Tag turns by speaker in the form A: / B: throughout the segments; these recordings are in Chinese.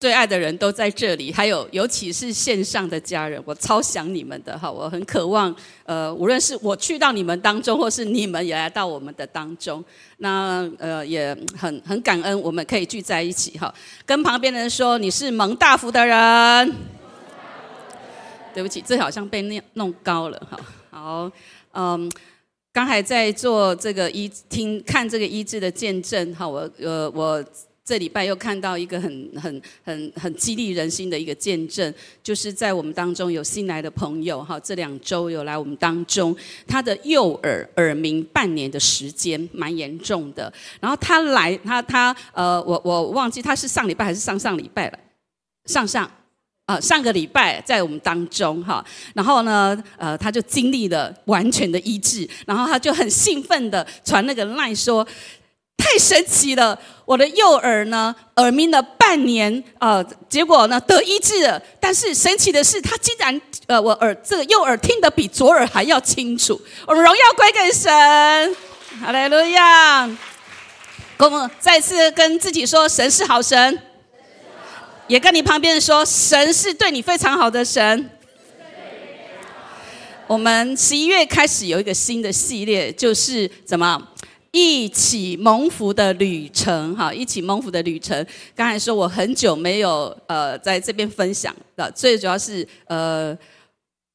A: 最爱的人都在这里，还有尤其是线上的家人，我超想你们的哈，我很渴望，呃，无论是我去到你们当中，或是你们也来到我们的当中，那呃也很很感恩，我们可以聚在一起哈，跟旁边的人说你是蒙大福的人。对不起，这好像被弄弄高了哈。好，嗯，刚才在做这个医听看这个医治的见证哈，我呃我。这礼拜又看到一个很很很很激励人心的一个见证，就是在我们当中有新来的朋友哈，这两周有来我们当中，他的右耳耳鸣半年的时间蛮严重的，然后他来他他呃我我忘记他是上礼拜还是上上礼拜了，上上啊上个礼拜在我们当中哈，然后呢呃他就经历了完全的医治，然后他就很兴奋的传那个赖说。太神奇了！我的右耳呢，耳鸣了半年，呃，结果呢得医治了。但是神奇的是，他竟然，呃，我耳这个右耳听得比左耳还要清楚。我们荣耀归给神，哈利路亚！我们再次跟自己说，神是好神，也跟你旁边说，神是对你非常好的神。我们十一月开始有一个新的系列，就是怎么？一起蒙福的旅程，哈，一起蒙福的旅程。刚才说我很久没有呃在这边分享的，最主要是呃。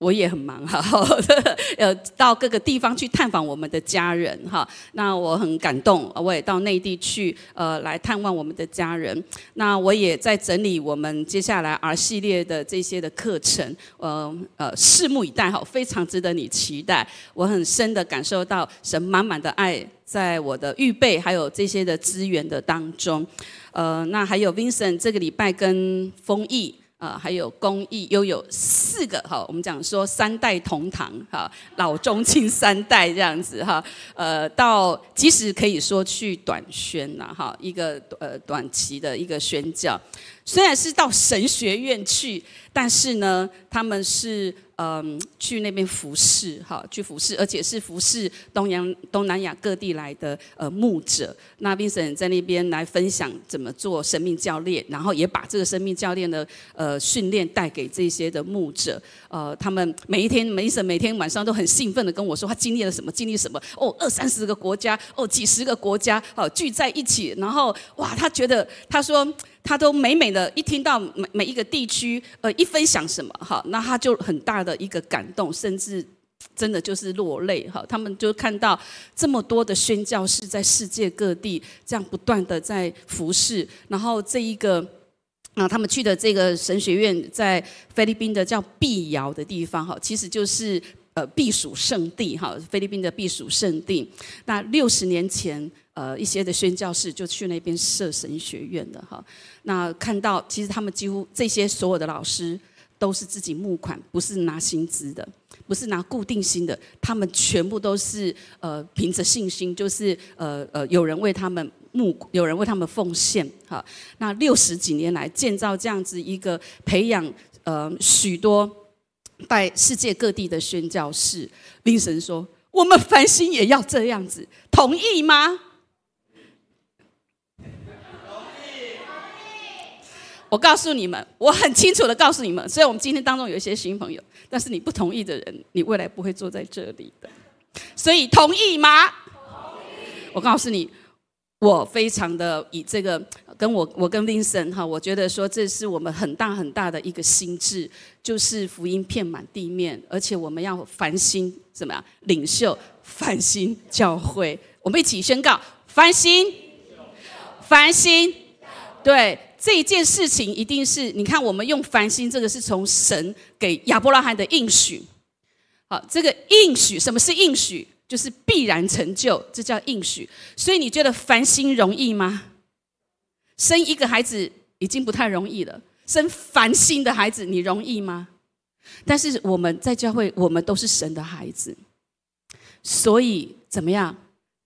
A: 我也很忙哈，呃，到各个地方去探访我们的家人哈。那我很感动，我也到内地去呃来探望我们的家人。那我也在整理我们接下来 R 系列的这些的课程，呃呃，拭目以待哈，非常值得你期待。我很深的感受到神满满的爱在我的预备还有这些的资源的当中。呃，那还有 Vincent 这个礼拜跟丰毅。啊，还有公益，又有四个哈，我们讲说三代同堂哈，老中青三代这样子哈，呃，到即使可以说去短宣呐哈，一个呃短期的一个宣教，虽然是到神学院去，但是呢，他们是。嗯，去那边服侍，哈，去服侍，而且是服侍东洋、东南亚各地来的呃牧者。那 Vincent 在那边来分享怎么做生命教练，然后也把这个生命教练的呃训练带给这些的牧者。呃，他们每一天每 n 每天晚上都很兴奋的跟我说，他经历了什么，经历什么。哦，二三十个国家，哦，几十个国家，哦，聚在一起，然后哇，他觉得他说。他都美美的，一听到每每一个地区，呃，一分享什么，哈，那他就很大的一个感动，甚至真的就是落泪，哈。他们就看到这么多的宣教士在世界各地这样不断的在服侍，然后这一个啊，他们去的这个神学院在菲律宾的叫碧瑶的地方，哈，其实就是呃避暑圣地，哈，菲律宾的避暑圣地。那六十年前。呃，一些的宣教士就去那边设神学院的哈。那看到其实他们几乎这些所有的老师都是自己募款，不是拿薪资的，不是拿固定薪的，他们全部都是呃凭着信心，就是呃呃有人为他们募，有人为他们奉献哈。那六十几年来建造这样子一个培养呃许多在世界各地的宣教士，林神说我们繁星也要这样子，同意吗？我告诉你们，我很清楚的告诉你们，虽然我们今天当中有一些新朋友，但是你不同意的人，你未来不会坐在这里的。所以同意吗？我告诉你，我非常的以这个跟我我跟 Vincent 哈，我觉得说这是我们很大很大的一个心智，就是福音遍满地面，而且我们要繁星怎么样？领袖繁星教会，我们一起宣告翻新，翻新，对。这一件事情一定是，你看，我们用繁星，这个是从神给亚伯拉罕的应许。好，这个应许，什么是应许？就是必然成就，这叫应许。所以你觉得繁星容易吗？生一个孩子已经不太容易了，生繁星的孩子，你容易吗？但是我们在教会，我们都是神的孩子，所以怎么样？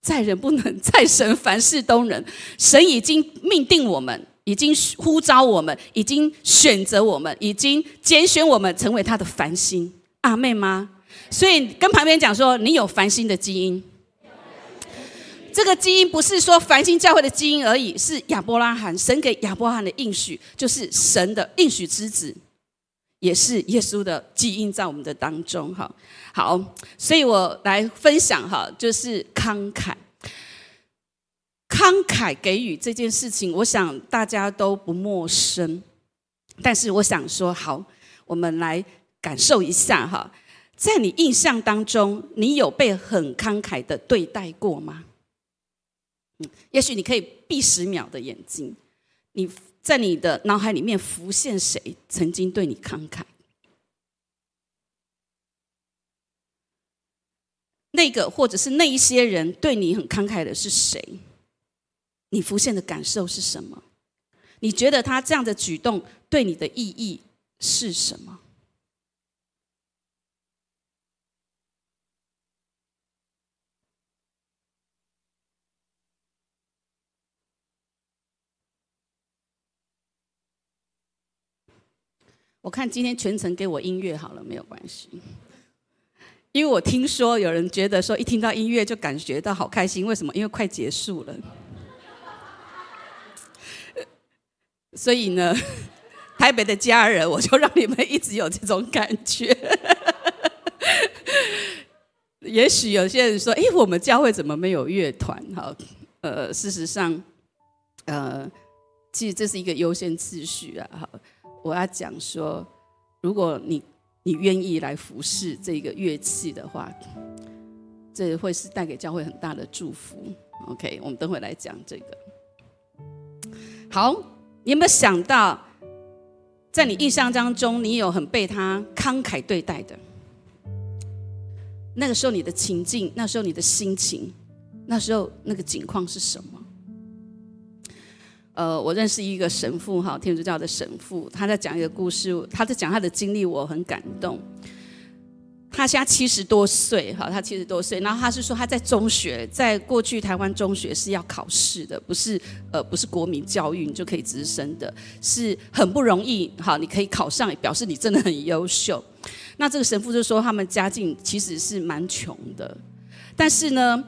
A: 在人不能，在神凡事都能。神已经命定我们，已经呼召我们，已经选择我们，已经拣选我们成为他的繁星。阿妹吗？所以跟旁边讲说，你有繁星的基因。这个基因不是说繁星教会的基因而已，是亚伯拉罕神给亚伯拉罕的应许，就是神的应许之子。也是耶稣的基因在我们的当中，哈，好，所以我来分享哈，就是慷慨，慷慨给予这件事情，我想大家都不陌生，但是我想说，好，我们来感受一下哈，在你印象当中，你有被很慷慨的对待过吗？嗯，也许你可以闭十秒的眼睛，你。在你的脑海里面浮现谁曾经对你慷慨？那个或者是那一些人对你很慷慨的是谁？你浮现的感受是什么？你觉得他这样的举动对你的意义是什么？我看今天全程给我音乐好了，没有关系。因为我听说有人觉得说一听到音乐就感觉到好开心，为什么？因为快结束了。所以呢，台北的家人，我就让你们一直有这种感觉。也许有些人说：“哎，我们教会怎么没有乐团？”哈，呃，事实上，呃，其实这是一个优先次序啊，哈。我要讲说，如果你你愿意来服侍这个乐器的话，这会是带给教会很大的祝福。OK，我们等会来讲这个。好，你有没有想到，在你印象当中，你有很被他慷慨对待的？那个时候你的情境，那时候你的心情，那时候那个景况是什么？呃，我认识一个神父哈，天主教的神父，他在讲一个故事，他在讲他的经历，我很感动。他现在七十多岁哈，他七十多岁，然后他是说他在中学，在过去台湾中学是要考试的，不是呃不是国民教育你就可以直升的，是很不容易哈，你可以考上，表示你真的很优秀。那这个神父就说他们家境其实是蛮穷的，但是呢，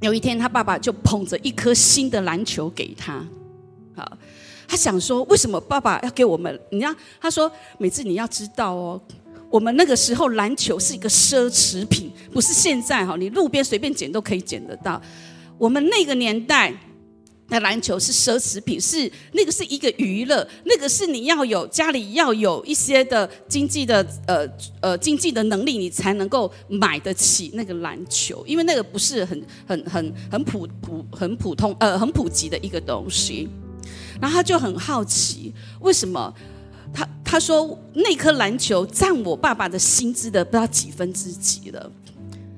A: 有一天他爸爸就捧着一颗新的篮球给他。好，他想说，为什么爸爸要给我们？你看，他说，每次你要知道哦，我们那个时候篮球是一个奢侈品，不是现在哈，你路边随便捡都可以捡得到。我们那个年代的篮球是奢侈品，是那个是一个娱乐，那个是你要有家里要有一些的经济的呃呃经济的能力，你才能够买得起那个篮球，因为那个不是很很很很普普很普通呃很普及的一个东西。然后他就很好奇，为什么他他说那颗篮球占我爸爸的薪资的不知道几分之几了？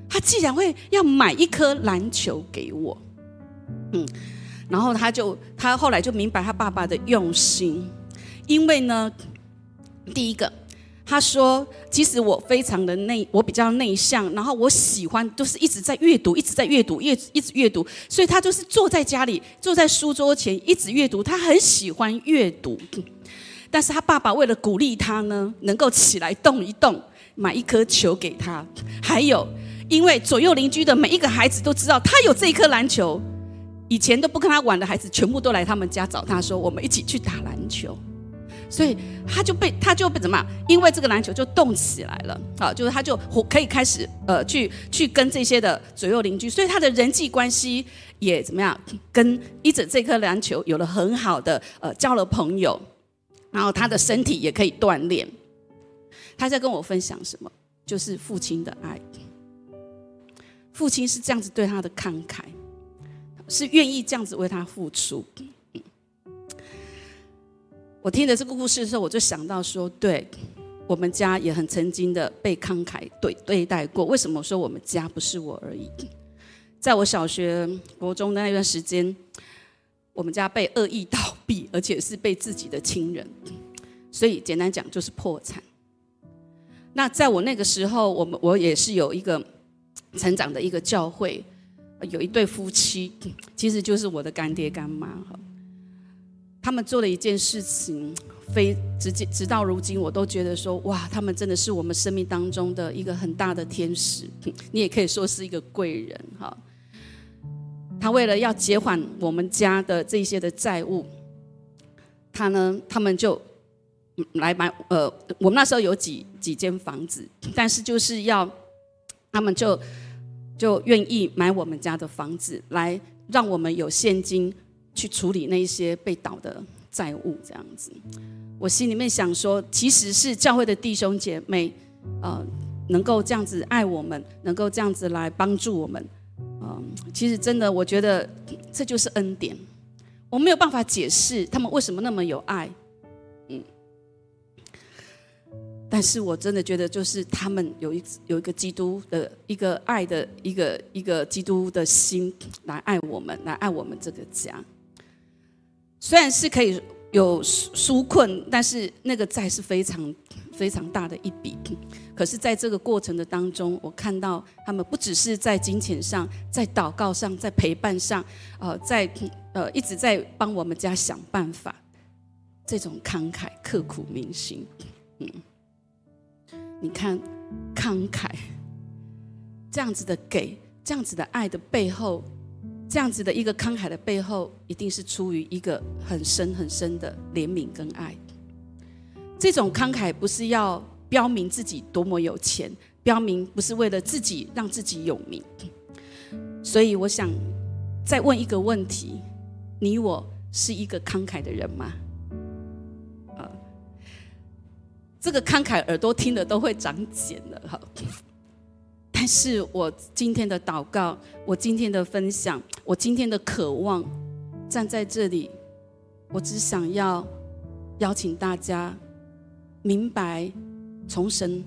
A: 他既然会要买一颗篮球给我，嗯，然后他就他后来就明白他爸爸的用心，因为呢，第一个。他说：“其实我非常的内，我比较内向，然后我喜欢都是一直在阅读，一直在阅读，阅一直阅读。所以他就是坐在家里，坐在书桌前一直阅读。他很喜欢阅读，但是他爸爸为了鼓励他呢，能够起来动一动，买一颗球给他。还有，因为左右邻居的每一个孩子都知道他有这一颗篮球，以前都不跟他玩的孩子，全部都来他们家找他说：我们一起去打篮球。”所以他就被他就被怎么样？因为这个篮球就动起来了，啊，就是他就可以开始呃去去跟这些的左右邻居，所以他的人际关系也怎么样？跟一整这颗篮球有了很好的呃交了朋友，然后他的身体也可以锻炼。他在跟我分享什么？就是父亲的爱，父亲是这样子对他的慷慨，是愿意这样子为他付出。我听的这个故事的时候，我就想到说，对我们家也很曾经的被慷慨对对待过。为什么说我们家不是我而已？在我小学、国中的那段时间，我们家被恶意倒闭，而且是被自己的亲人，所以简单讲就是破产。那在我那个时候，我们我也是有一个成长的一个教会，有一对夫妻，其实就是我的干爹干妈哈。他们做了一件事情，非直接直到如今，我都觉得说，哇，他们真的是我们生命当中的一个很大的天使，你也可以说是一个贵人哈。为了要结还我们家的这些的债务，他呢，他们就来买呃，我们那时候有几几间房子，但是就是要他们就就愿意买我们家的房子，来让我们有现金。去处理那一些被倒的债务，这样子，我心里面想说，其实是教会的弟兄姐妹，呃，能够这样子爱我们，能够这样子来帮助我们，嗯，其实真的，我觉得这就是恩典，我没有办法解释他们为什么那么有爱，嗯，但是我真的觉得，就是他们有一有一个基督的一个爱的一个一个基督的心来爱我们，来爱我们这个家。虽然是可以有纾困，但是那个债是非常非常大的一笔。可是，在这个过程的当中，我看到他们不只是在金钱上，在祷告上，在陪伴上，呃，在呃一直在帮我们家想办法。这种慷慨、刻苦铭心，嗯，你看慷慨这样子的给，这样子的爱的背后。这样子的一个慷慨的背后，一定是出于一个很深很深的怜悯跟爱。这种慷慨不是要标明自己多么有钱，标明不是为了自己让自己有名。所以我想再问一个问题：你我是一个慷慨的人吗？啊，这个慷慨耳朵听的都会长茧了，哈。但是我今天的祷告，我今天的分享，我今天的渴望，站在这里，我只想要邀请大家明白，从神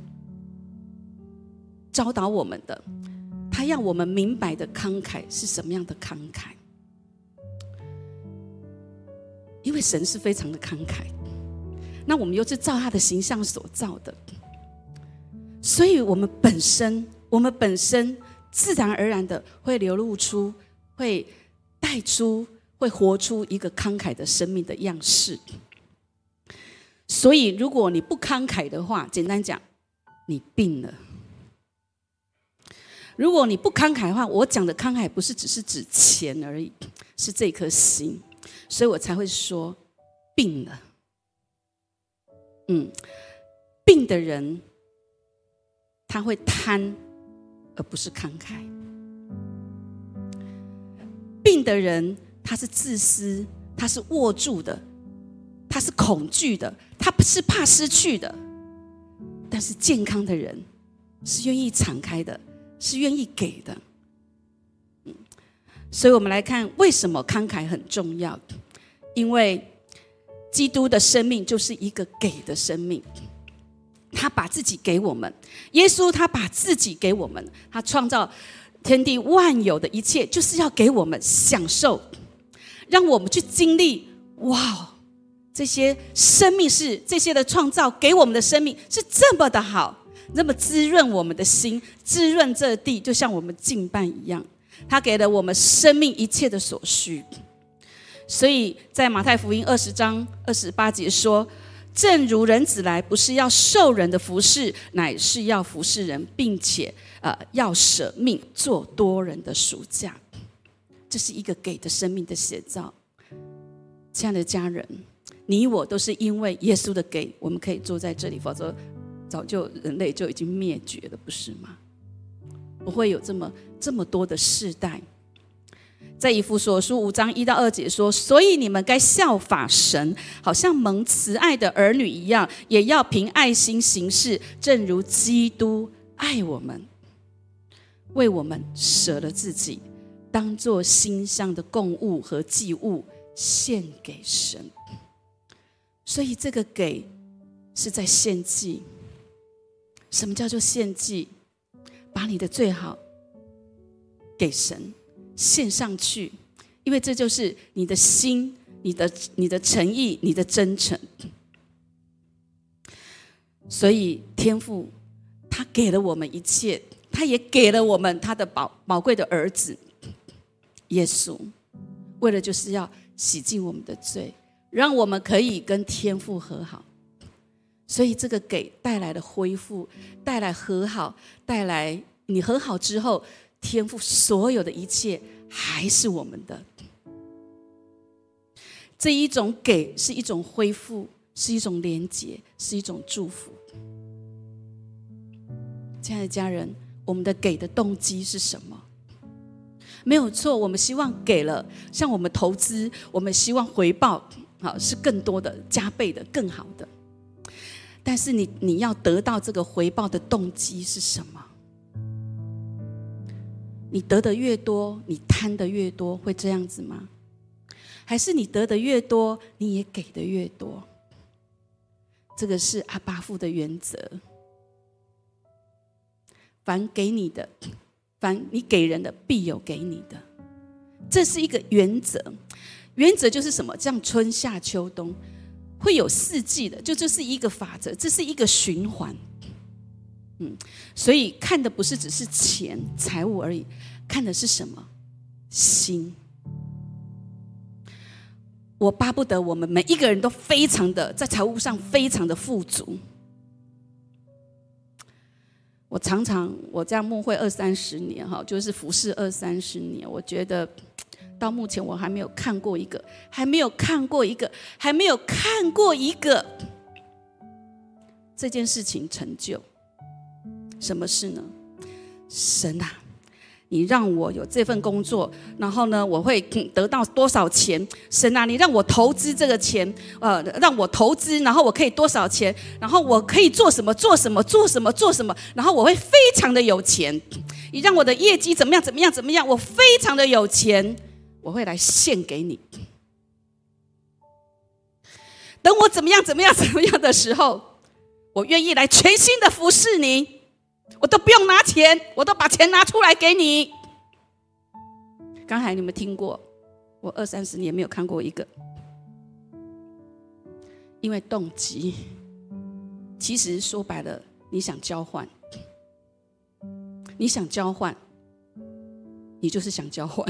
A: 教导我们的，他要我们明白的慷慨是什么样的慷慨？因为神是非常的慷慨，那我们又是照他的形象所造的，所以我们本身。我们本身自然而然的会流露出，会带出，会活出一个慷慨的生命的样式。所以，如果你不慷慨的话，简单讲，你病了。如果你不慷慨的话，我讲的慷慨不是只是指钱而已，是这颗心，所以我才会说病了。嗯，病的人他会贪。而不是慷慨。病的人，他是自私，他是握住的，他是恐惧的，他不是怕失去的。但是健康的人，是愿意敞开的，是愿意给的。嗯，所以我们来看，为什么慷慨很重要？因为基督的生命就是一个给的生命。他把自己给我们，耶稣他把自己给我们，他创造天地万有的一切，就是要给我们享受，让我们去经历。哇，这些生命是这些的创造给我们的生命是这么的好，那么滋润我们的心，滋润这地，就像我们敬拜一样。他给了我们生命一切的所需，所以在马太福音二十章二十八节说。正如人子来，不是要受人的服侍，乃是要服侍人，并且呃要舍命做多人的赎价。这是一个给的生命的写照。亲爱的家人，你我都是因为耶稣的给，我们可以坐在这里，否则早就人类就已经灭绝了，不是吗？不会有这么这么多的世代。在以弗所书五章一到二节说：“所以你们该效法神，好像蒙慈爱的儿女一样，也要凭爱心行事，正如基督爱我们，为我们舍了自己，当做馨香的供物和祭物献给神。所以这个给是在献祭。什么叫做献祭？把你的最好给神。”献上去，因为这就是你的心、你的、你的诚意、你的真诚。所以天父他给了我们一切，他也给了我们他的宝宝贵的儿子耶稣，为了就是要洗净我们的罪，让我们可以跟天父和好。所以这个给带来的恢复，带来和好，带来你和好之后，天父所有的一切还是我们的。这一种给是一种恢复，是一种连接，是一种祝福。亲爱的家人，我们的给的动机是什么？没有错，我们希望给了，像我们投资，我们希望回报好是更多的、加倍的、更好的。但是你你要得到这个回报的动机是什么？你得的越多，你贪的越多，会这样子吗？还是你得的越多，你也给的越多？这个是阿巴父的原则。凡给你的，凡你给人的，必有给你的。这是一个原则。原则就是什么？像春夏秋冬。会有四季的，就这是一个法则，这是一个循环。嗯，所以看的不是只是钱财务而已，看的是什么？心。我巴不得我们每一个人都非常的在财务上非常的富足。我常常我这样牧会二三十年哈，就是服侍二三十年，我觉得。到目前我还没有看过一个，还没有看过一个，还没有看过一个这件事情成就。什么事呢？神啊，你让我有这份工作，然后呢，我会得到多少钱？神啊，你让我投资这个钱，呃，让我投资，然后我可以多少钱？然后我可以做什么？做什么？做什么？做什么？然后我会非常的有钱。你让我的业绩怎么样？怎么样？怎么样？我非常的有钱。我会来献给你。等我怎么样怎么样怎么样的时候，我愿意来全心的服侍你。我都不用拿钱，我都把钱拿出来给你。刚才你们听过，我二三十年没有看过一个，因为动机，其实说白了，你想交换，你想交换，你就是想交换。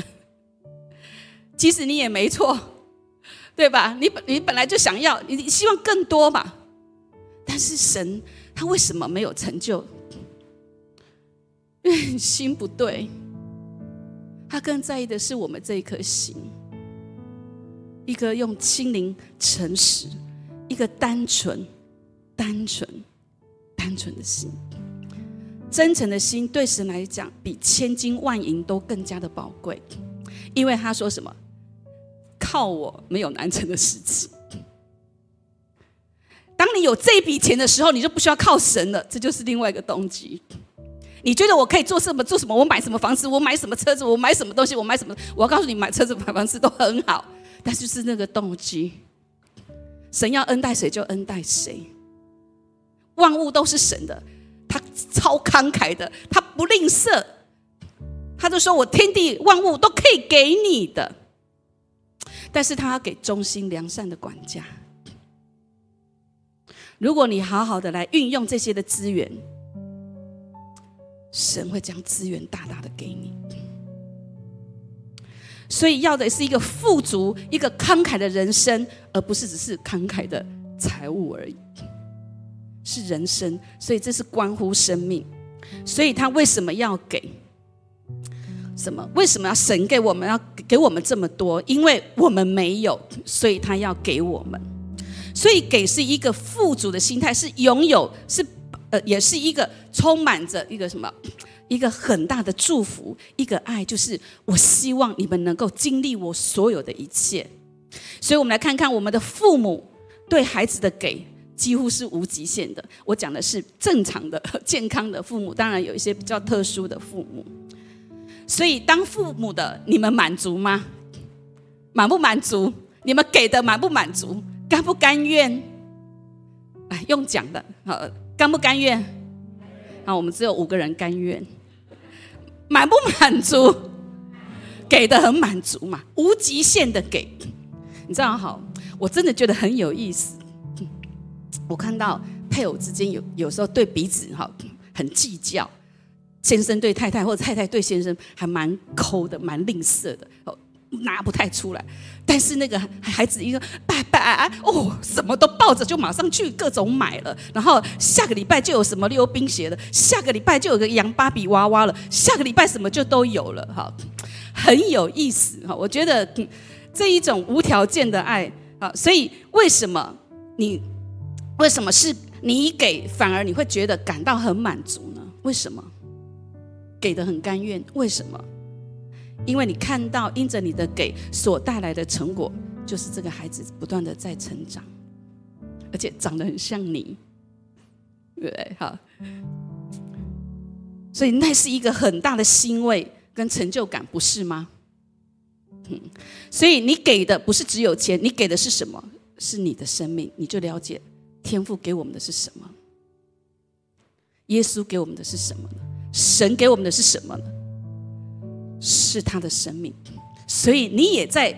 A: 其实你也没错，对吧？你本你本来就想要，你希望更多嘛。但是神他为什么没有成就？因为心不对。他更在意的是我们这一颗心，一个用心灵诚实，一个单纯、单纯、单纯的心，真诚的心，对神来讲比千金万银都更加的宝贵。因为他说什么？靠我没有难成的事情。当你有这笔钱的时候，你就不需要靠神了。这就是另外一个动机。你觉得我可以做什么做什么？我买什么房子？我买什么车子？我买什么东西？我买什么？我要告诉你，买车子买房子都很好，但就是那个动机。神要恩待谁就恩待谁，万物都是神的，他超慷慨的，他不吝啬，他就说我天地万物都可以给你的。但是他要给忠心良善的管家。如果你好好的来运用这些的资源，神会将资源大大的给你。所以要的是一个富足、一个慷慨的人生，而不是只是慷慨的财物而已。是人生，所以这是关乎生命。所以他为什么要给？什么？为什么要神给我们要给我们这么多？因为我们没有，所以他要给我们。所以给是一个富足的心态，是拥有，是呃，也是一个充满着一个什么，一个很大的祝福，一个爱，就是我希望你们能够经历我所有的一切。所以我们来看看我们的父母对孩子的给，几乎是无极限的。我讲的是正常的、健康的父母，当然有一些比较特殊的父母。所以，当父母的你们满足吗？满不满足？你们给的满不满足？甘不甘愿？哎，用讲的，好，甘不甘愿？好，我们只有五个人甘愿。满不满足？给的很满足嘛，无极限的给。你知道好，我真的觉得很有意思。我看到配偶之间有有时候对彼此哈。很计较，先生对太太或者太太对先生还蛮抠的，蛮吝啬的，哦，拿不太出来。但是那个孩子一个爸爸哦，什么都抱着就马上去各种买了，然后下个礼拜就有什么溜冰鞋了，下个礼拜就有个洋芭比娃娃了，下个礼拜什么就都有了，哈，很有意思哈。我觉得这一种无条件的爱啊，所以为什么你为什么是你给，反而你会觉得感到很满足呢？为什么给的很甘愿？为什么？因为你看到因着你的给所带来的成果，就是这个孩子不断的在成长，而且长得很像你，对？好，所以那是一个很大的欣慰跟成就感，不是吗？嗯，所以你给的不是只有钱，你给的是什么？是你的生命，你就了解天赋给我们的是什么，耶稣给我们的是什么呢？神给我们的是什么呢？是他的生命，所以你也在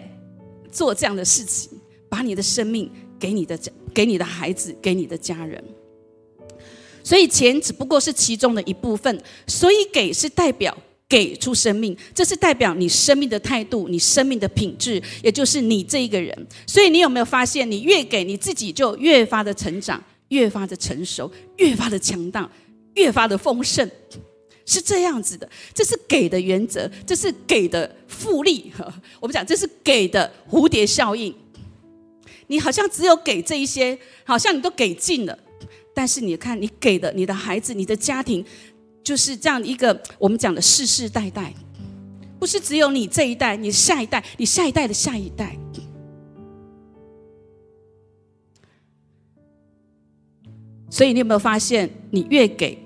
A: 做这样的事情，把你的生命给你的给你的孩子，给你的家人。所以钱只不过是其中的一部分，所以给是代表给出生命，这是代表你生命的态度，你生命的品质，也就是你这一个人。所以你有没有发现，你越给你自己就越发的成长，越发的成熟，越发的强大，越发的丰盛。是这样子的，这是给的原则，这是给的复利。我们讲这是给的蝴蝶效应。你好像只有给这一些，好像你都给尽了，但是你看你给的，你的孩子、你的家庭，就是这样一个我们讲的世世代代，不是只有你这一代，你下一代，你下一代的下一代。所以你有没有发现，你越给？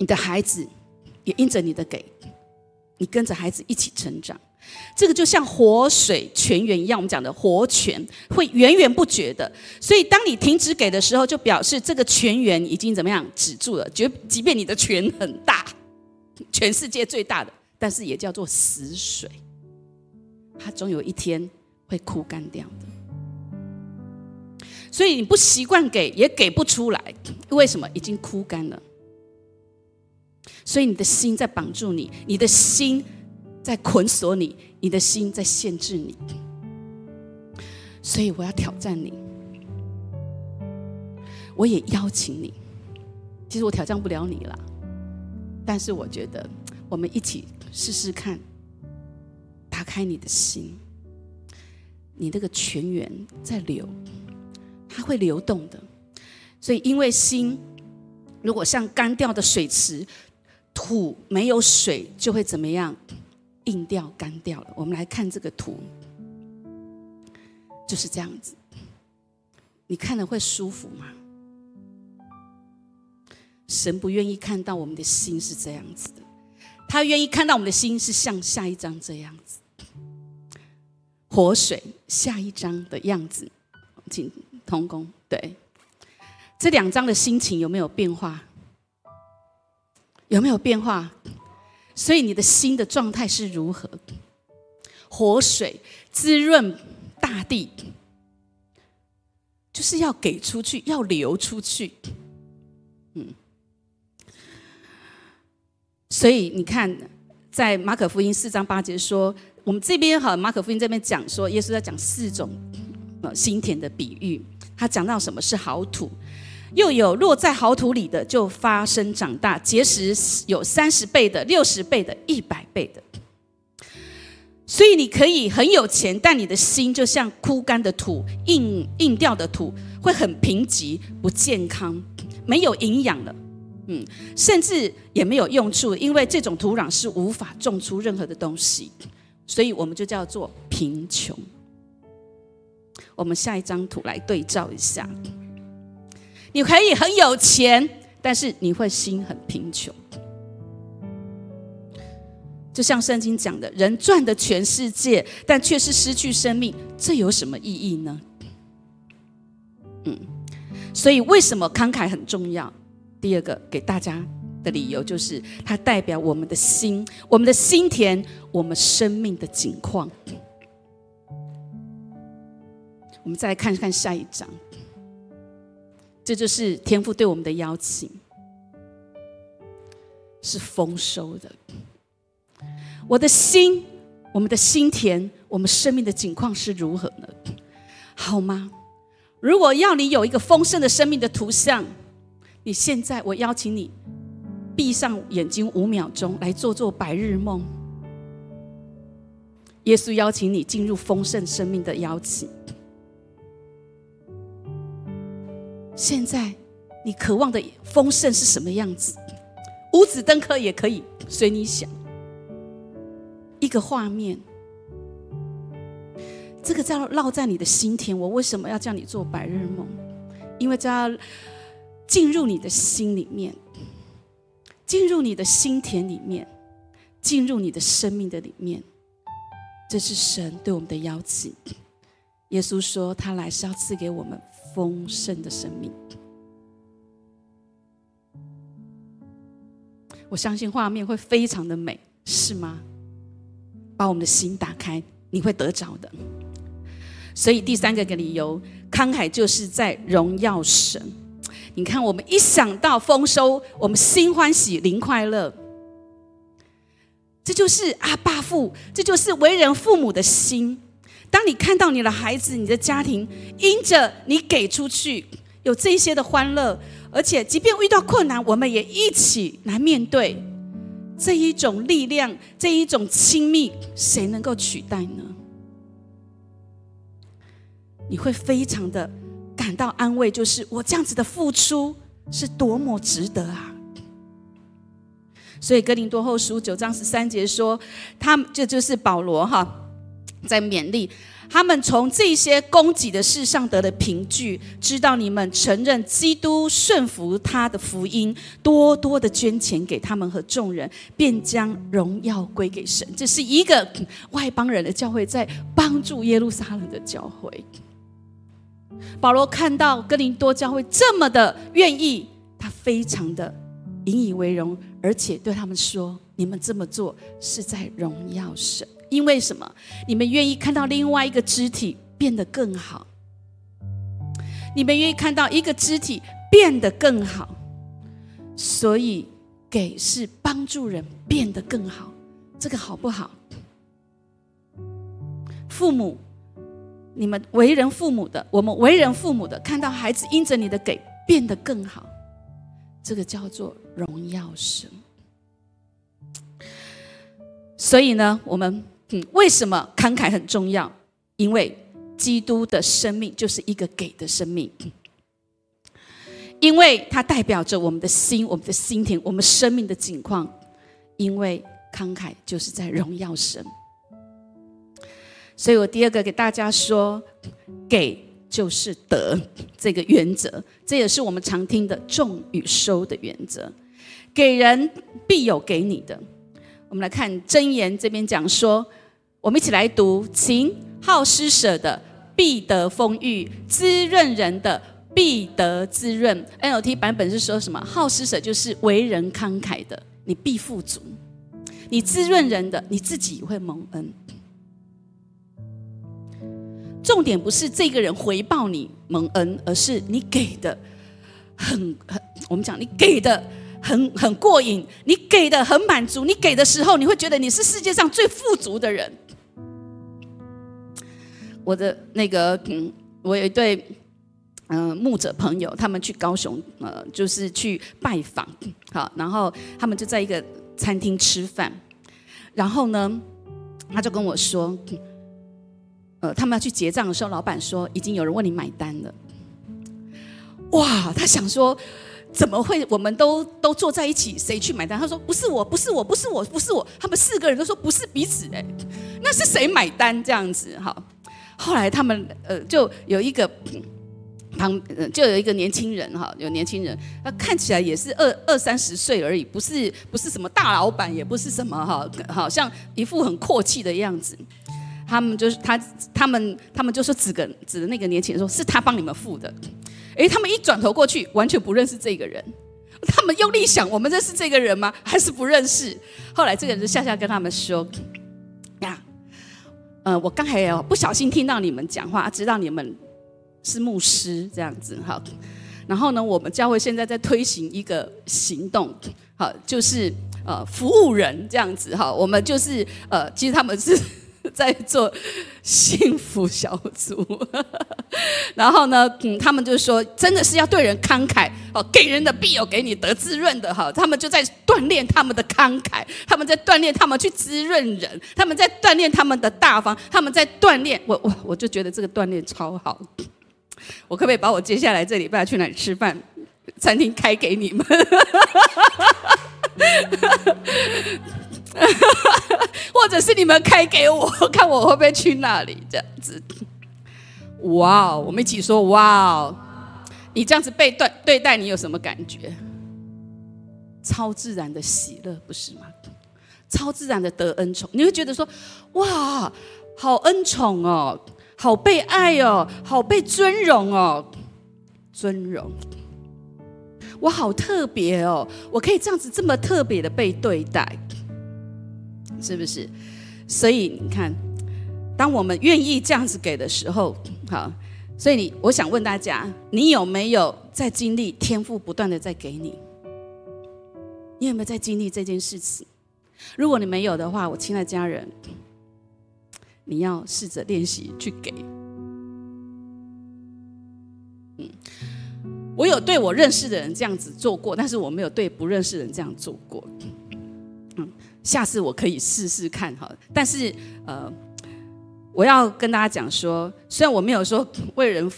A: 你的孩子也因着你的给，你跟着孩子一起成长，这个就像活水泉源一样，我们讲的活泉会源源不绝的。所以当你停止给的时候，就表示这个泉源已经怎么样止住了。就即便你的泉很大，全世界最大的，但是也叫做死水，它总有一天会枯干掉的。所以你不习惯给，也给不出来，为什么？已经枯干了。所以你的心在绑住你，你的心在捆锁你，你的心在限制你。所以我要挑战你，我也邀请你。其实我挑战不了你了，但是我觉得我们一起试试看，打开你的心，你那个泉源在流，它会流动的。所以因为心如果像干掉的水池。土没有水就会怎么样？硬掉、干掉了。我们来看这个图，就是这样子。你看了会舒服吗？神不愿意看到我们的心是这样子的，他愿意看到我们的心是像下一章这样子，活水下一章的样子。请同工，对，这两章的心情有没有变化？有没有变化？所以你的心的状态是如何？活水滋润大地，就是要给出去，要流出去。嗯，所以你看，在马可福音四章八节说，我们这边哈，马可福音这边讲说，耶稣在讲四种呃心田的比喻，他讲到什么是好土。又有落在好土里的，就发生长大，结实有三十倍的、六十倍的、一百倍的。所以你可以很有钱，但你的心就像枯干的土、硬硬掉的土，会很贫瘠、不健康、没有营养了。嗯，甚至也没有用处，因为这种土壤是无法种出任何的东西。所以我们就叫做贫穷。我们下一张图来对照一下。你可以很有钱，但是你会心很贫穷。就像圣经讲的，人赚的全世界，但却是失去生命，这有什么意义呢？嗯，所以为什么慷慨很重要？第二个给大家的理由就是，它代表我们的心，我们的心田，我们生命的景况。我们再来看看下一章。这就是天父对我们的邀请。是丰收的。我的心，我们的心田，我们生命的景况是如何呢？好吗？如果要你有一个丰盛的生命的图像，你现在我邀请你闭上眼睛五秒钟，来做做白日梦。耶稣邀请你进入丰盛生命的邀请。现在你渴望的丰盛是什么样子？五子登科也可以随你想，一个画面。这个叫烙在你的心田。我为什么要叫你做白日梦？因为这要进入你的心里面，进入你的心田里面，进入你的生命的里面。这是神对我们的邀请。耶稣说，他来是要赐给我们丰盛的生命。我相信画面会非常的美，是吗？把我们的心打开，你会得着的。所以第三个个理由，慷慨就是在荣耀神。你看，我们一想到丰收，我们心欢喜，灵快乐。这就是阿爸父，这就是为人父母的心。当你看到你的孩子、你的家庭，因着你给出去，有这些的欢乐，而且即便遇到困难，我们也一起来面对这一种力量、这一种亲密，谁能够取代呢？你会非常的感到安慰，就是我这样子的付出是多么值得啊！所以哥林多后书九章十三节说，他们这就是保罗哈，在勉励他们从这些供给的事上得的凭据，知道你们承认基督顺服他的福音，多多的捐钱给他们和众人，便将荣耀归给神。这是一个外邦人的教会，在帮助耶路撒冷的教会。保罗看到哥林多教会这么的愿意，他非常的引以为荣，而且对他们说：“你们这么做是在荣耀神，因为什么？你们愿意看到另外一个肢体变得更好，你们愿意看到一个肢体变得更好，所以给是帮助人变得更好，这个好不好？父母。”你们为人父母的，我们为人父母的，看到孩子因着你的给变得更好，这个叫做荣耀神。所以呢，我们嗯，为什么慷慨很重要？因为基督的生命就是一个给的生命，因为它代表着我们的心、我们的心田、我们生命的景况。因为慷慨就是在荣耀神。所以我第二个给大家说，给就是得这个原则，这也是我们常听的种与收的原则。给人必有给你的。我们来看真言这边讲说，我们一起来读：勤好施舍的必得丰裕，滋润人的必得滋润。NLT 版本是说什么？好施舍就是为人慷慨的，你必富足；你滋润人的，你自己会蒙恩。重点不是这个人回报你蒙恩，而是你给的很很，我们讲你给的很很过瘾，你给的很满足，你给的时候你会觉得你是世界上最富足的人。我的那个嗯，我有一对嗯牧者朋友，他们去高雄呃，就是去拜访，好，然后他们就在一个餐厅吃饭，然后呢，他就跟我说。呃，他们要去结账的时候，老板说已经有人问你买单了。哇，他想说怎么会？我们都都坐在一起，谁去买单？他说不是我，不是我，不是我，不是我。他们四个人都说不是彼此，哎，那是谁买单？这样子哈。后来他们呃，就有一个旁，就有一个年轻人哈，有年轻人，他看起来也是二二三十岁而已，不是不是什么大老板，也不是什么哈，好像一副很阔气的样子。他们就是他，他们他们就说指个指的那个年轻人说是他帮你们付的，哎，他们一转头过去，完全不认识这个人。他们用力想，我们认识这个人吗？还是不认识？后来这个人就笑笑跟他们说：“呀，呃，我刚才有不小心听到你们讲话，知道你们是牧师这样子，哈。然后呢，我们教会现在在推行一个行动，好，就是呃服务人这样子哈，我们就是呃，其实他们是。在做幸福小组，然后呢，嗯，他们就说，真的是要对人慷慨哦，给人的必有给你得滋润的哈。他们就在锻炼他们的慷慨，他们在锻炼他们去滋润人，他们在锻炼他们的大方，他们在锻炼我我我就觉得这个锻炼超好。我可不可以把我接下来这礼拜去哪里吃饭，餐厅开给你们？或者是你们开给我，看我会不会去那里这样子。哇哦，我们一起说哇哦！你这样子被对对待，你有什么感觉？超自然的喜乐，不是吗？超自然的得恩宠，你会觉得说哇，好恩宠哦，好被爱哦，好被尊荣哦，尊荣。我好特别哦，我可以这样子这么特别的被对待。是不是？所以你看，当我们愿意这样子给的时候，好，所以你，我想问大家，你有没有在经历天赋不断的在给你？你有没有在经历这件事情？如果你没有的话，我亲爱的家人，你要试着练习去给。嗯，我有对我认识的人这样子做过，但是我没有对不认识的人这样做过。嗯下次我可以试试看哈，但是呃，我要跟大家讲说，虽然我没有说为人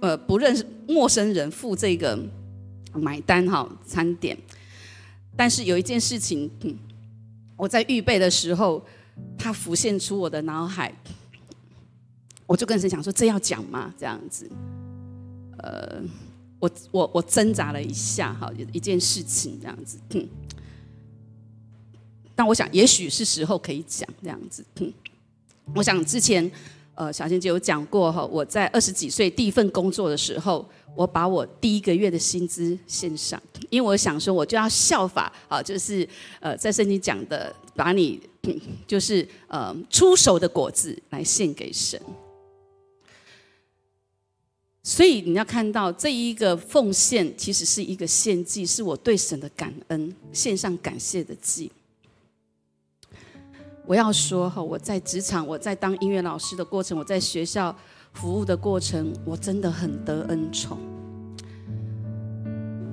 A: 呃不认识陌生人付这个买单哈餐点，但是有一件事情，我在预备的时候，它浮现出我的脑海，我就跟神讲说，这要讲吗？这样子，呃，我我我挣扎了一下哈，一件事情这样子。但我想，也许是时候可以讲这样子。我想之前，呃，小贤姐有讲过哈，我在二十几岁第一份工作的时候，我把我第一个月的薪资献上，因为我想说，我就要效法啊，就是呃，在圣经讲的，把你就是呃出手的果子来献给神。所以你要看到这一个奉献，其实是一个献祭，是我对神的感恩，献上感谢的祭。我要说哈，我在职场，我在当音乐老师的过程，我在学校服务的过程，我真的很得恩宠。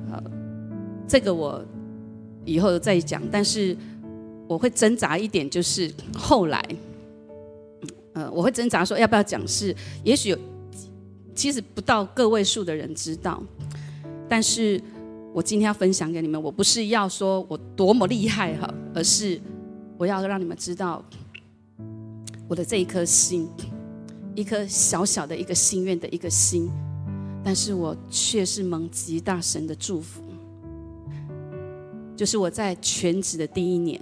A: 好，这个我以后再讲，但是我会挣扎一点，就是后来，呃，我会挣扎说要不要讲是，也许其实不到个位数的人知道，但是我今天要分享给你们，我不是要说我多么厉害哈，而是。我要让你们知道，我的这一颗心，一颗小小的一个心愿的一个心，但是我却是蒙极大神的祝福。就是我在全职的第一年，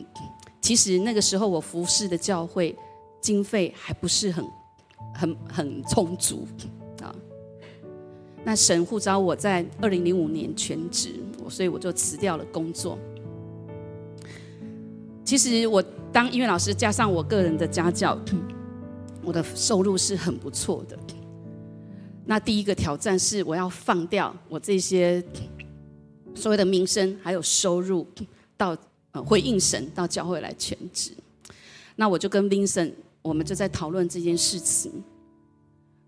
A: 其实那个时候我服侍的教会经费还不是很、很、很充足啊。那神呼召我在二零零五年全职，所以我就辞掉了工作。其实我当音乐老师，加上我个人的家教，我的收入是很不错的。那第一个挑战是，我要放掉我这些所谓的名声还有收入，到呃回应神，到教会来全职。那我就跟 Vincent，我们就在讨论这件事情。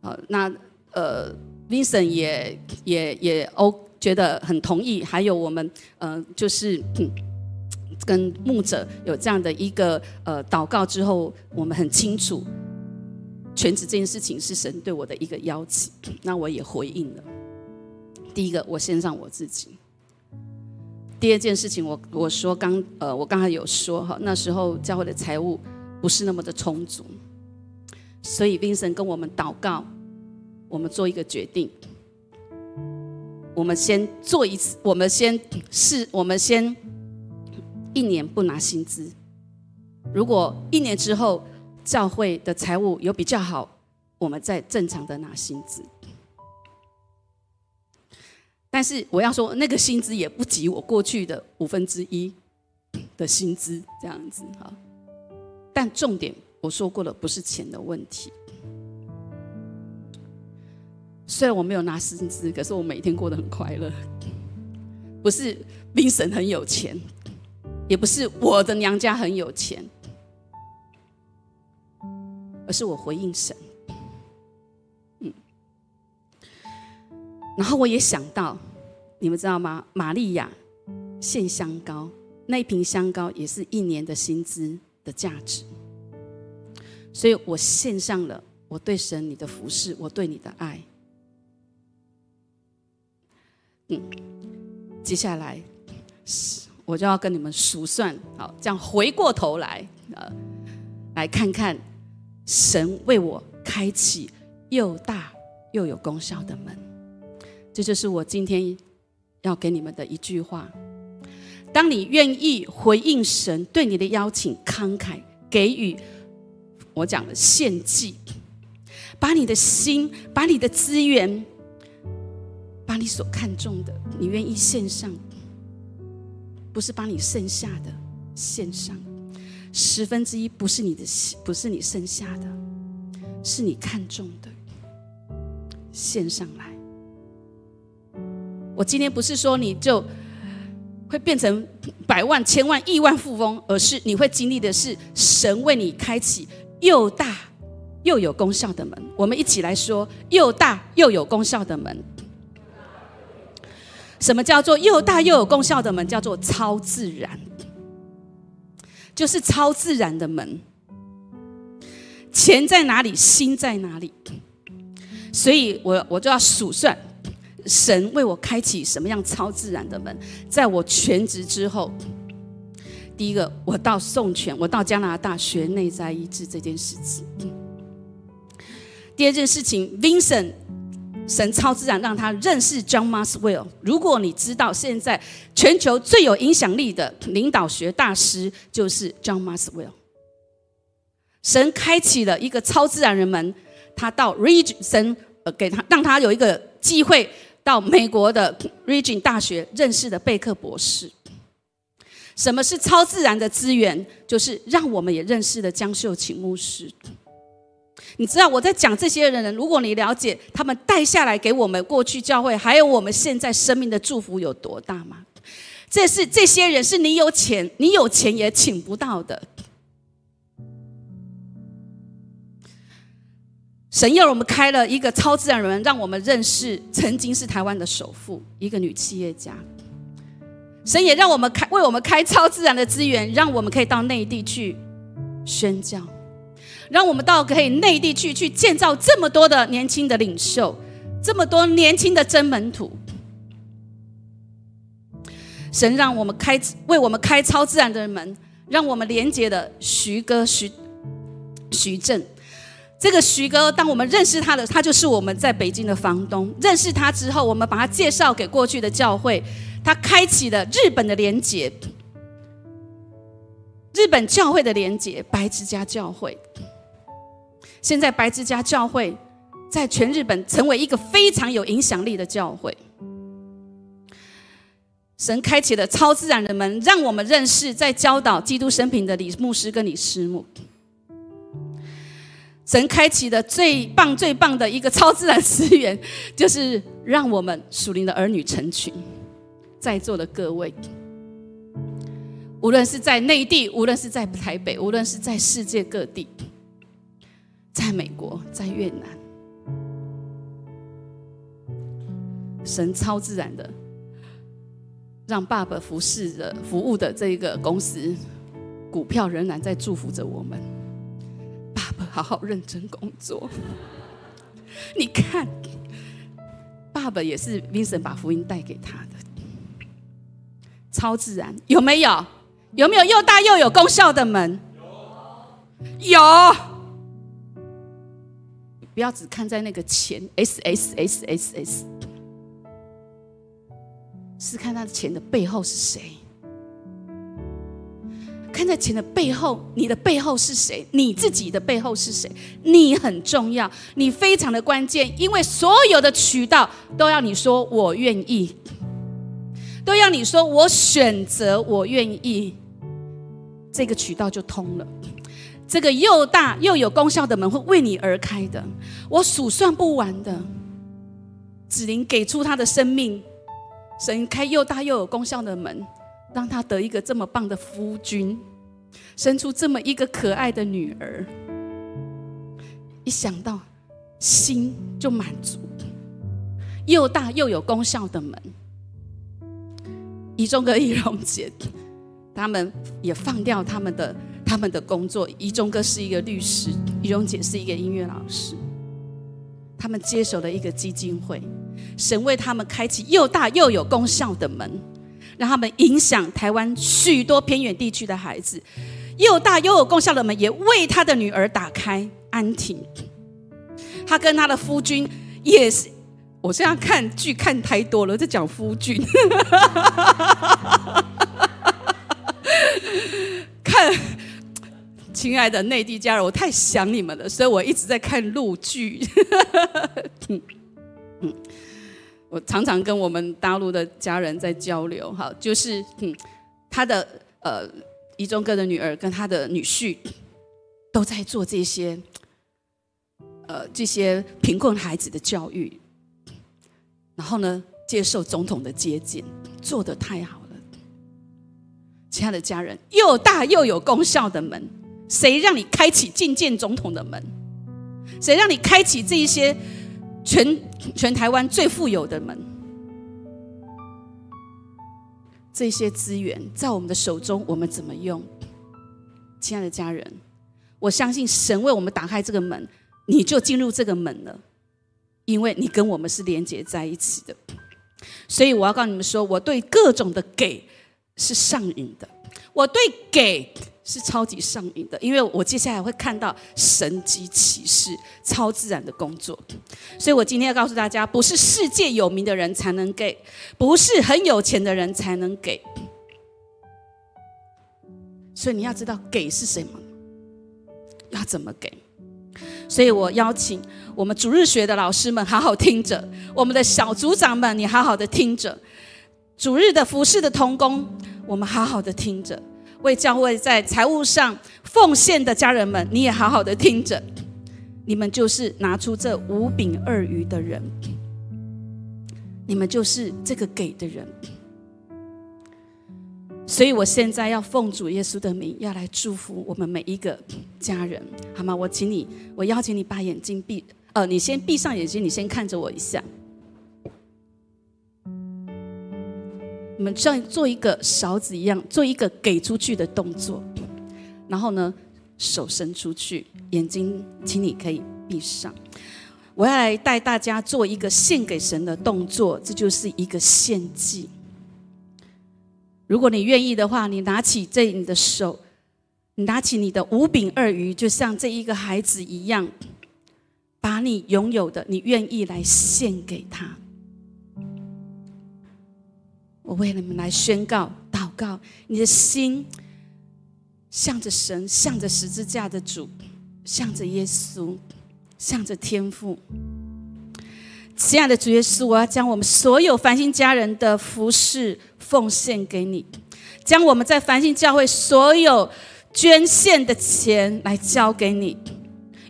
A: 呃，那呃，Vincent 也也也 O 觉得很同意，还有我们呃就是。跟牧者有这样的一个呃祷告之后，我们很清楚全职这件事情是神对我的一个邀请，那我也回应了。第一个，我献上我自己；第二件事情，我我说刚呃，我刚才有说哈，那时候教会的财务不是那么的充足，所以 Vincent 跟我们祷告，我们做一个决定，我们先做一次，我们先试，我们先。一年不拿薪资，如果一年之后教会的财务有比较好，我们再正常的拿薪资。但是我要说，那个薪资也不及我过去的五分之一的薪资这样子哈。但重点我说过了，不是钱的问题。虽然我没有拿薪资，可是我每天过得很快乐。不是冰神很有钱。也不是我的娘家很有钱，而是我回应神。嗯，然后我也想到，你们知道吗？玛利亚献香膏，那一瓶香膏也是一年的薪资的价值，所以我献上了我对神你的服侍，我对你的爱。嗯，接下来是我就要跟你们数算，好，这样回过头来，呃，来看看神为我开启又大又有功效的门，这就是我今天要给你们的一句话：当你愿意回应神对你的邀请，慷慨给予，我讲的献祭，把你的心，把你的资源。把你所看重的，你愿意献上，不是把你剩下的献上，十分之一不是你的，不是你剩下的，是你看中的，献上来。我今天不是说你就会变成百万、千万、亿万富翁，而是你会经历的是神为你开启又大又有功效的门。我们一起来说，又大又有功效的门。什么叫做又大又有功效的门？叫做超自然，就是超自然的门。钱在哪里，心在哪里。所以我我就要数算，神为我开启什么样超自然的门。在我全职之后，第一个，我到宋泉，我到加拿大学内在医治这件事情。第二件事情，Vincent。神超自然让他认识 John Maxwell。如果你知道现在全球最有影响力的领导学大师就是 John Maxwell，神开启了一个超自然人门，他到 Region 神呃给他让他有一个机会到美国的 Region 大学认识的贝克博士。什么是超自然的资源？就是让我们也认识了江秀琴牧师。你知道我在讲这些人，如果你了解他们带下来给我们过去教会，还有我们现在生命的祝福有多大吗？这是这些人是你有钱，你有钱也请不到的。神要我们开了一个超自然人，让我们认识曾经是台湾的首富，一个女企业家。神也让我们开为我们开超自然的资源，让我们可以到内地去宣教。让我们到可以内地去，去建造这么多的年轻的领袖，这么多年轻的真门徒。神让我们开为我们开超自然的门，让我们连接的徐哥徐徐正，这个徐哥，当我们认识他的，他就是我们在北京的房东。认识他之后，我们把他介绍给过去的教会，他开启了日本的连接，日本教会的连接，白之家教会。现在白之家教会在全日本成为一个非常有影响力的教会。神开启了超自然的门，让我们认识在教导基督生平的李牧师跟李师母。神开启的最棒、最棒的一个超自然资源，就是让我们属灵的儿女成群。在座的各位，无论是在内地，无论是在台北，无论是在世界各地。在美国，在越南，神超自然的让爸爸服侍的服务的这个公司股票仍然在祝福着我们。爸爸好好认真工作，你看，爸爸也是 Vincent 把福音带给他的，超自然有没有？有没有又大又有功效的门？有。不要只看在那个钱，S S S S S，是看他的钱的背后是谁？看在钱的背后，你的背后是谁？你自己的背后是谁？你很重要，你非常的关键，因为所有的渠道都要你说我愿意，都要你说我选择我愿意，这个渠道就通了。这个又大又有功效的门会为你而开的，我数算不完的。子林给出他的生命，神开又大又有功效的门，让他得一个这么棒的夫君，生出这么一个可爱的女儿。一想到，心就满足。又大又有功效的门，宜中哥、宜荣姐，他们也放掉他们的他们的工作。宜中哥是一个律师，宜荣姐是一个音乐老师，他们接手了一个基金会，神为他们开启又大又有功效的门，让他们影响台湾许多偏远地区的孩子。又大又有功效的门，也为他的女儿打开安婷。他跟他的夫君也是，我现在看剧看太多了，在讲夫君。看，亲爱的内地家人，我太想你们了，所以我一直在看陆剧。嗯，我常常跟我们大陆的家人在交流，哈，就是嗯，他的呃，一中哥的女儿跟他的女婿都在做这些。呃，这些贫困孩子的教育，然后呢，接受总统的接见，做的太好了。亲爱的家人，又大又有功效的门，谁让你开启觐见总统的门？谁让你开启这一些全全台湾最富有的门？这些资源在我们的手中，我们怎么用？亲爱的家人，我相信神为我们打开这个门。你就进入这个门了，因为你跟我们是连接在一起的，所以我要告诉你们说，我对各种的给是上瘾的，我对给是超级上瘾的，因为我接下来会看到神级启示、超自然的工作，所以我今天要告诉大家，不是世界有名的人才能给，不是很有钱的人才能给，所以你要知道给是什么，要怎么给。所以我邀请我们主日学的老师们好好听着，我们的小组长们，你好好的听着，主日的服饰的童工，我们好好的听着，为教会在财务上奉献的家人们，你也好好的听着，你们就是拿出这五饼二鱼的人，你们就是这个给的人。所以，我现在要奉主耶稣的名，要来祝福我们每一个家人，好吗？我请你，我邀请你把眼睛闭，呃，你先闭上眼睛，你先看着我一下。你们像做一个勺子一样，做一个给出去的动作，然后呢，手伸出去，眼睛，请你可以闭上。我要来带大家做一个献给神的动作，这就是一个献祭。如果你愿意的话，你拿起这你的手，你拿起你的五饼二鱼，就像这一个孩子一样，把你拥有的，你愿意来献给他。我为你们来宣告、祷告，你的心向着神，向着十字架的主，向着耶稣，向着天父。亲爱的主耶稣，我要将我们所有繁星家人的服饰。奉献给你，将我们在繁星教会所有捐献的钱来交给你，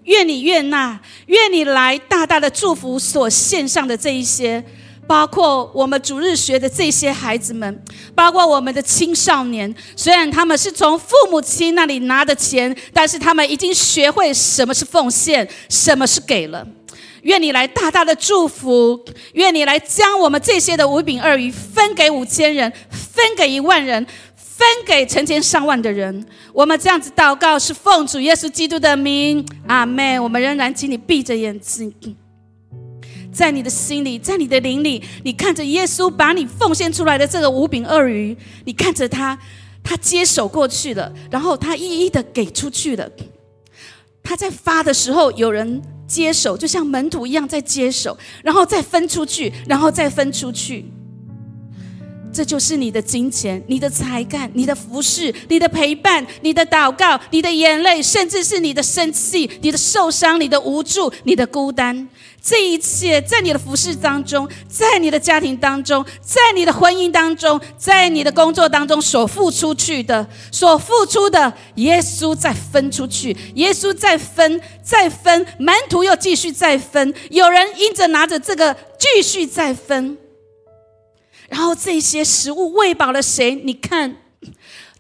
A: 愿你悦纳，愿你来大大的祝福所献上的这一些，包括我们主日学的这些孩子们，包括我们的青少年。虽然他们是从父母亲那里拿的钱，但是他们已经学会什么是奉献，什么是给了。愿你来大大的祝福，愿你来将我们这些的五饼二鱼分给五千人，分给一万人，分给成千上万的人。我们这样子祷告，是奉主耶稣基督的名，阿门。我们仍然请你闭着眼睛，在你的心里，在你的灵里，你看着耶稣把你奉献出来的这个五饼二鱼，你看着他，他接手过去了，然后他一一的给出去了。他在发的时候，有人。接手就像门徒一样在接手，然后再分出去，然后再分出去。这就是你的金钱、你的才干、你的服饰、你的陪伴、你的祷告、你的眼泪，甚至是你的生气、你的受伤、你的无助、你的孤单。这一切在你的服饰当中，在你的家庭当中，在你的婚姻当中，在你的工作当中所付出去的，所付出的，耶稣再分出去，耶稣再分，再分，门徒又继续再分，有人因着拿着这个继续再分，然后这些食物喂饱了谁？你看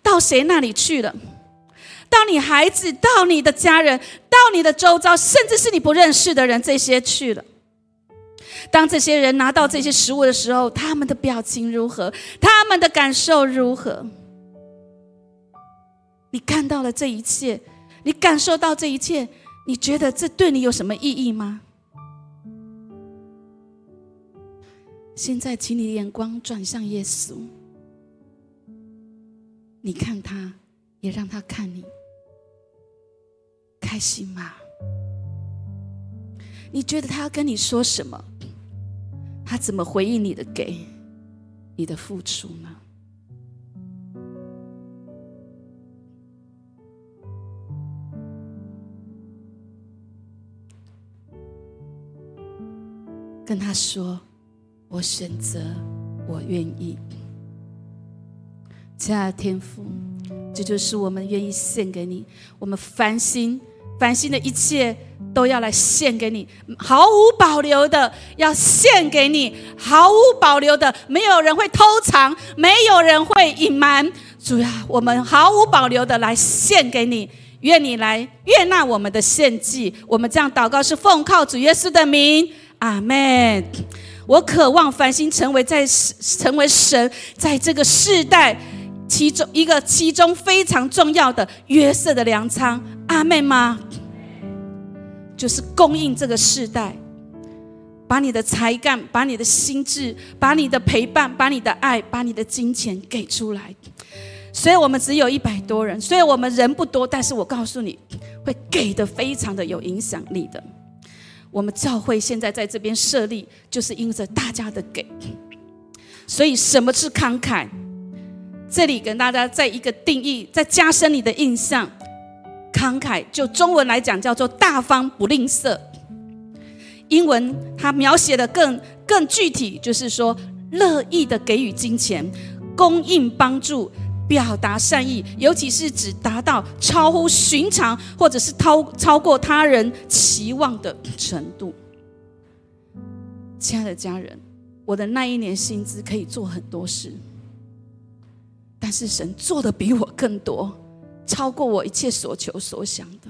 A: 到谁那里去了？到你孩子，到你的家人，到你的周遭，甚至是你不认识的人，这些去了。当这些人拿到这些食物的时候，他们的表情如何？他们的感受如何？你看到了这一切，你感受到这一切，你觉得这对你有什么意义吗？现在，请你眼光转向耶稣，你看他，也让他看你，开心吗？你觉得他要跟你说什么？他怎么回应你的给，你的付出呢？跟他说：“我选择，我愿意。”亲爱的天父，这就是我们愿意献给你，我们烦心、烦心的一切。都要来献给你，毫无保留的要献给你，毫无保留的，没有人会偷藏，没有人会隐瞒。主要我们毫无保留的来献给你，愿你来悦纳我们的献祭。我们这样祷告是奉靠主耶稣的名，阿门。我渴望繁星成为在成为神在这个世代其中一个其中非常重要的约瑟的粮仓，阿妹吗？就是供应这个世代，把你的才干、把你的心智、把你的陪伴、把你的爱、把你的金钱给出来。所以我们只有一百多人，所以我们人不多，但是我告诉你，会给的非常的有影响力的。我们教会现在在这边设立，就是因着大家的给。所以什么是慷慨？这里跟大家在一个定义，再加深你的印象。慷慨，就中文来讲叫做大方不吝啬。英文它描写的更更具体，就是说乐意的给予金钱，供应帮助，表达善意，尤其是指达到超乎寻常或者是超超过他人期望的程度。亲爱的家人，我的那一年薪资可以做很多事，但是神做的比我更多。超过我一切所求所想的，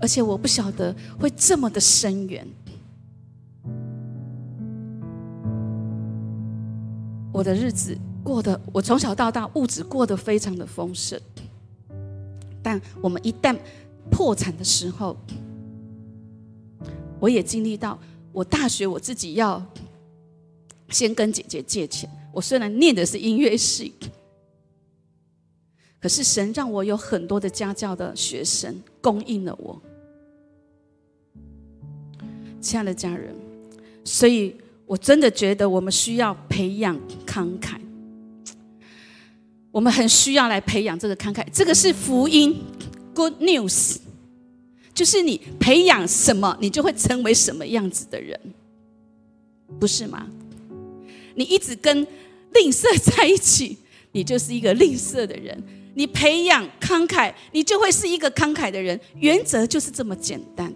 A: 而且我不晓得会这么的深远。我的日子过得，我从小到大物质过得非常的丰盛，但我们一旦破产的时候，我也经历到，我大学我自己要先跟姐姐借钱。我虽然念的是音乐系。可是神让我有很多的家教的学生供应了我，亲爱的家人，所以我真的觉得我们需要培养慷慨，我们很需要来培养这个慷慨。这个是福音，Good News，就是你培养什么，你就会成为什么样子的人，不是吗？你一直跟吝啬在一起，你就是一个吝啬的人。你培养慷慨，你就会是一个慷慨的人。原则就是这么简单。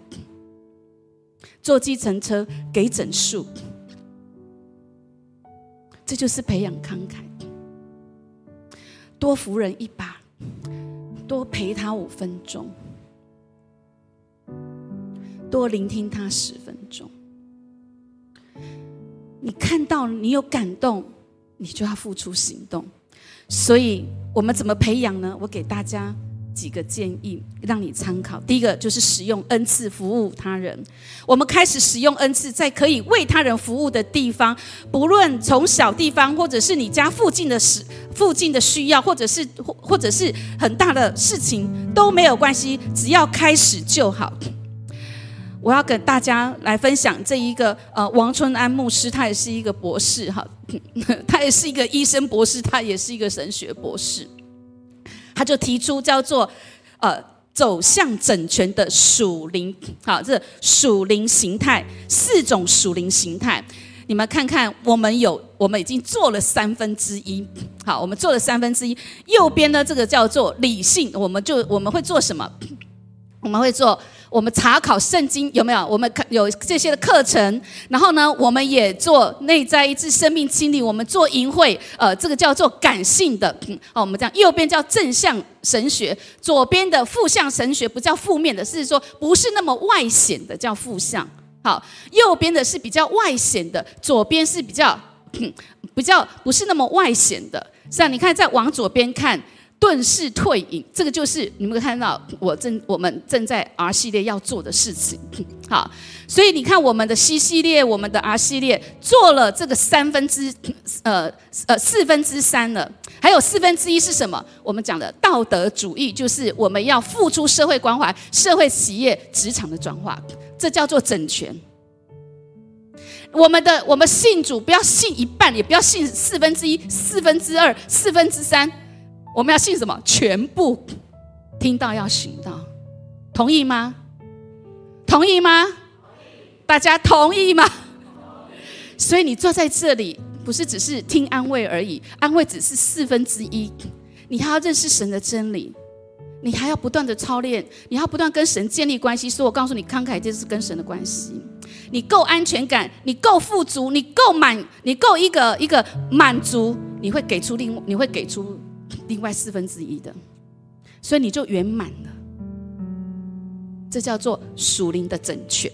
A: 坐计程车给整数，这就是培养慷慨。多扶人一把，多陪他五分钟，多聆听他十分钟。你看到你有感动，你就要付出行动。所以。我们怎么培养呢？我给大家几个建议，让你参考。第一个就是使用恩赐服务他人。我们开始使用恩赐，在可以为他人服务的地方，不论从小地方，或者是你家附近的事、附近的需要，或者是或 或者是很大的事情都没有关系，只要开始就好。我要跟大家来分享这一个呃，王春安牧师，他也是一个博士哈，他也是一个医生博士，他也是一个神学博士，他就提出叫做呃走向整全的属灵，好，这属灵形态四种属灵形态，你们看看，我们有我们已经做了三分之一，好，我们做了三分之一，右边呢这个叫做理性，我们就我们会做什么？我们会做。我们查考圣经有没有？我们有这些的课程，然后呢，我们也做内在一致生命清理，我们做淫会，呃，这个叫做感性的，好，我们这样右边叫正向神学，左边的负向神学不叫负面的，是说不是那么外显的叫负向，好，右边的是比较外显的，左边是比较比较不是那么外显的，像你看再往左边看。遁世退隐，这个就是你们看到我正我们正在 R 系列要做的事情。好，所以你看我们的 C 系列，我们的 R 系列做了这个三分之呃呃四分之三了，还有四分之一是什么？我们讲的道德主义，就是我们要付出社会关怀、社会企业、职场的转化，这叫做整全。我们的我们信主，不要信一半，也不要信四分之一、四分之二、四分之三。我们要信什么？全部听到要行到，同意吗？同意吗？大家同意吗？所以你坐在这里，不是只是听安慰而已，安慰只是四分之一。你还要认识神的真理，你还要不断的操练，你要不断跟神建立关系。所以我告诉你，慷慨就是跟神的关系。你够安全感，你够富足，你够满，你够一个一个满足，你会给出另，你会给出。另外四分之一的，所以你就圆满了。这叫做属灵的整全。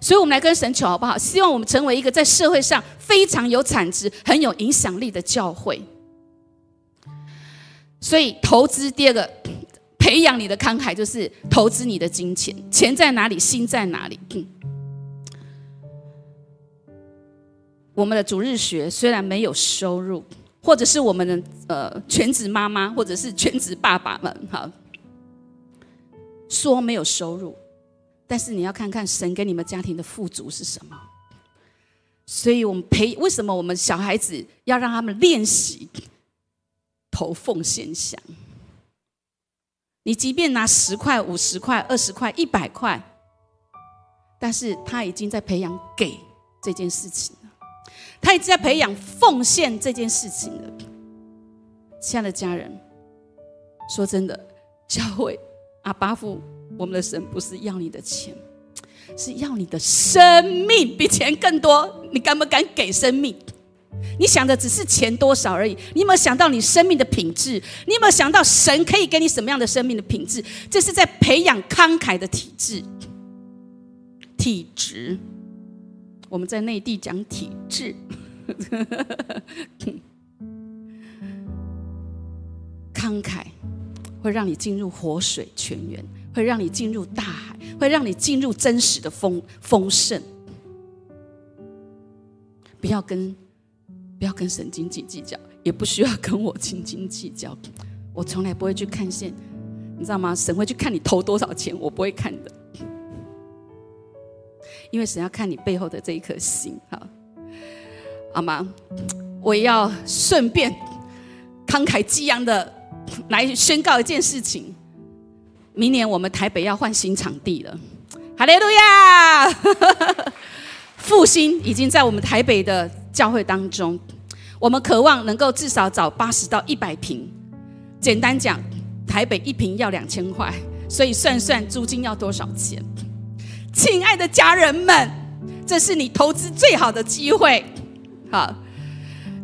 A: 所以我们来跟神求好不好？希望我们成为一个在社会上非常有产值、很有影响力的教会。所以投资第二个，培养你的慷慨，就是投资你的金钱。钱在哪里，心在哪里。我们的主日学虽然没有收入。或者是我们的呃全职妈妈，或者是全职爸爸们，哈，说没有收入，但是你要看看神给你们家庭的富足是什么。所以我们培为什么我们小孩子要让他们练习投奉献箱？你即便拿十块、五十块、二十块、一百块，但是他已经在培养给这件事情。他一直在培养奉献这件事情的，亲爱的家人，说真的，教会阿巴夫，我们的神不是要你的钱，是要你的生命，比钱更多。你敢不敢给生命？你想的只是钱多少而已，你有没有想到你生命的品质？你有没有想到神可以给你什么样的生命的品质？这是在培养慷慨的体质、体质。我们在内地讲体制，慷慨会让你进入活水泉源，会让你进入大海，会让你进入真实的丰丰盛。不要跟不要跟神经济计较，也不需要跟我斤斤计较。我从来不会去看线，你知道吗？神会去看你投多少钱，我不会看的。因为神要看你背后的这一颗心，好，好吗？我要顺便慷慨激昂的来宣告一件事情：明年我们台北要换新场地了，哈利路亚！复兴已经在我们台北的教会当中，我们渴望能够至少找八十到一百平。简单讲，台北一平要两千块，所以算算租金要多少钱？亲爱的家人们，这是你投资最好的机会。好，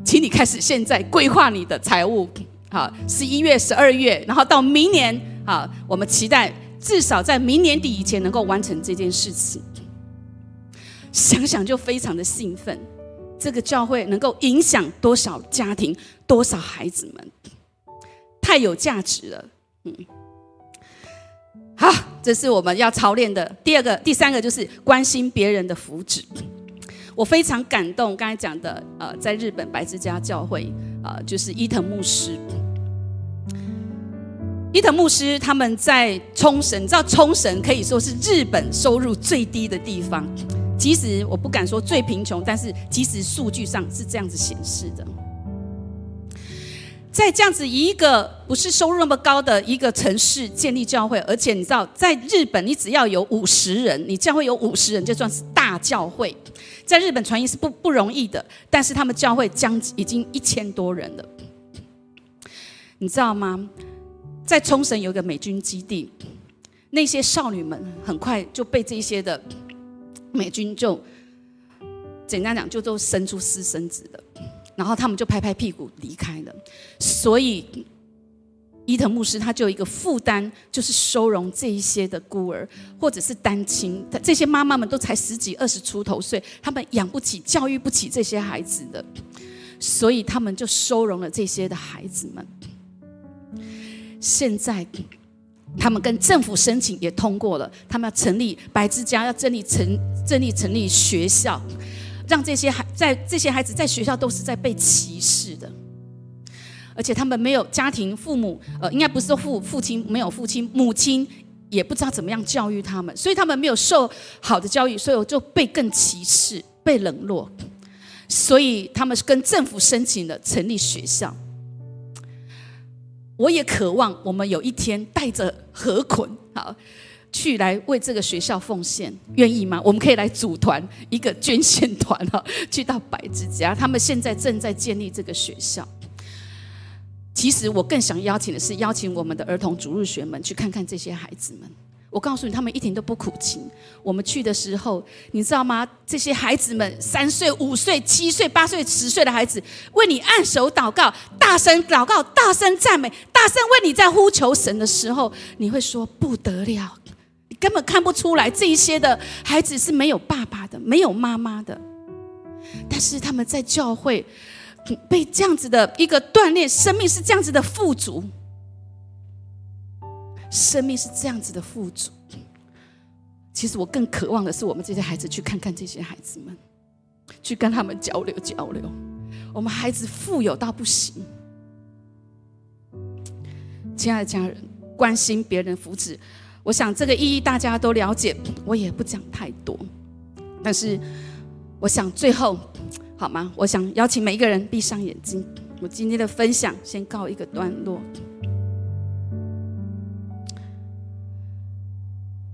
A: 请你开始现在规划你的财务。好，十一月、十二月，然后到明年，好，我们期待至少在明年底以前能够完成这件事情。想想就非常的兴奋，这个教会能够影响多少家庭、多少孩子们，太有价值了。嗯。好，这是我们要操练的。第二个、第三个就是关心别人的福祉。我非常感动，刚才讲的，呃，在日本白之家教会，啊，就是伊藤牧师。伊藤牧师他们在冲绳，你知道冲绳可以说是日本收入最低的地方，即使我不敢说最贫穷，但是即使数据上是这样子显示的。在这样子一个不是收入那么高的一个城市建立教会，而且你知道，在日本你只要有五十人，你教会有五十人就算是大教会。在日本传音是不不容易的，但是他们教会将已经一千多人了。你知道吗？在冲绳有一个美军基地，那些少女们很快就被这些的美军就简单讲就都生出私生子了，然后他们就拍拍屁股离开了。所以伊藤牧师他就有一个负担，就是收容这一些的孤儿或者是单亲，这些妈妈们都才十几二十出头岁，他们养不起、教育不起这些孩子的，所以他们就收容了这些的孩子们。现在。他们跟政府申请也通过了，他们要成立白之家，要成立成成立成立学校，让这些孩在这些孩子在学校都是在被歧视的，而且他们没有家庭，父母呃，应该不是父父亲没有父亲，母亲也不知道怎么样教育他们，所以他们没有受好的教育，所以就被更歧视，被冷落，所以他们是跟政府申请了成立学校。我也渴望我们有一天带着河捆，好，去来为这个学校奉献，愿意吗？我们可以来组团一个捐献团哈，去到百之家，他们现在正在建立这个学校。其实我更想邀请的是邀请我们的儿童主日学们去看看这些孩子们。我告诉你，他们一点都不苦情。我们去的时候，你知道吗？这些孩子们，三岁、五岁、七岁、八岁、十岁的孩子，为你按手祷告，大声祷告，大声赞美，大声为你在呼求神的时候，你会说不得了。根本看不出来，这一些的孩子是没有爸爸的，没有妈妈的。但是他们在教会被这样子的一个锻炼，生命是这样子的富足。生命是这样子的富足。其实我更渴望的是，我们这些孩子去看看这些孩子们，去跟他们交流交流。我们孩子富有到不行，亲爱的家人，关心别人福祉，我想这个意义大家都了解，我也不讲太多。但是，我想最后好吗？我想邀请每一个人闭上眼睛。我今天的分享先告一个段落。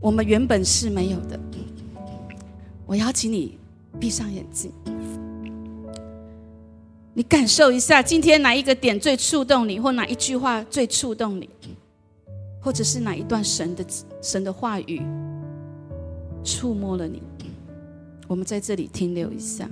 A: 我们原本是没有的。我邀请你闭上眼睛，你感受一下，今天哪一个点最触动你，或哪一句话最触动你，或者是哪一段神的神的话语触摸了你？我们在这里停留一下。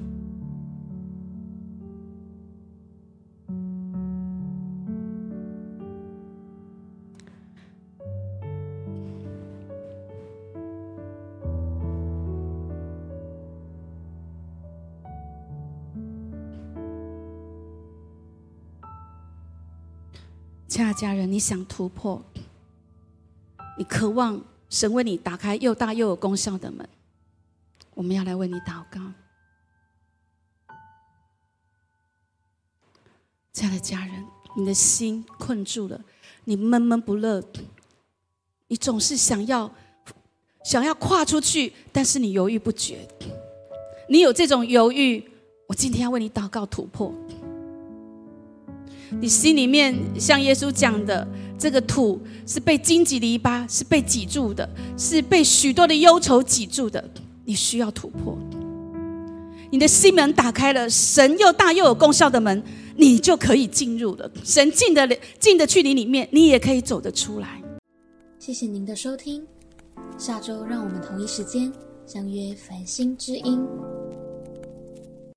A: 亲爱的家人，你想突破，你渴望神为你打开又大又有功效的门，我们要来为你祷告。亲爱的家人，你的心困住了，你闷闷不乐，你总是想要想要跨出去，但是你犹豫不决。你有这种犹豫，我今天要为你祷告突破。你心里面像耶稣讲的，这个土是被荆棘篱笆是被挤住的，是被许多的忧愁挤住的。你需要突破，你的心门打开了，神又大又有功效的门，你就可以进入了。神进的进的去你里面，你也可以走得出来。
B: 谢谢您的收听，下周让我们同一时间相约繁星之音。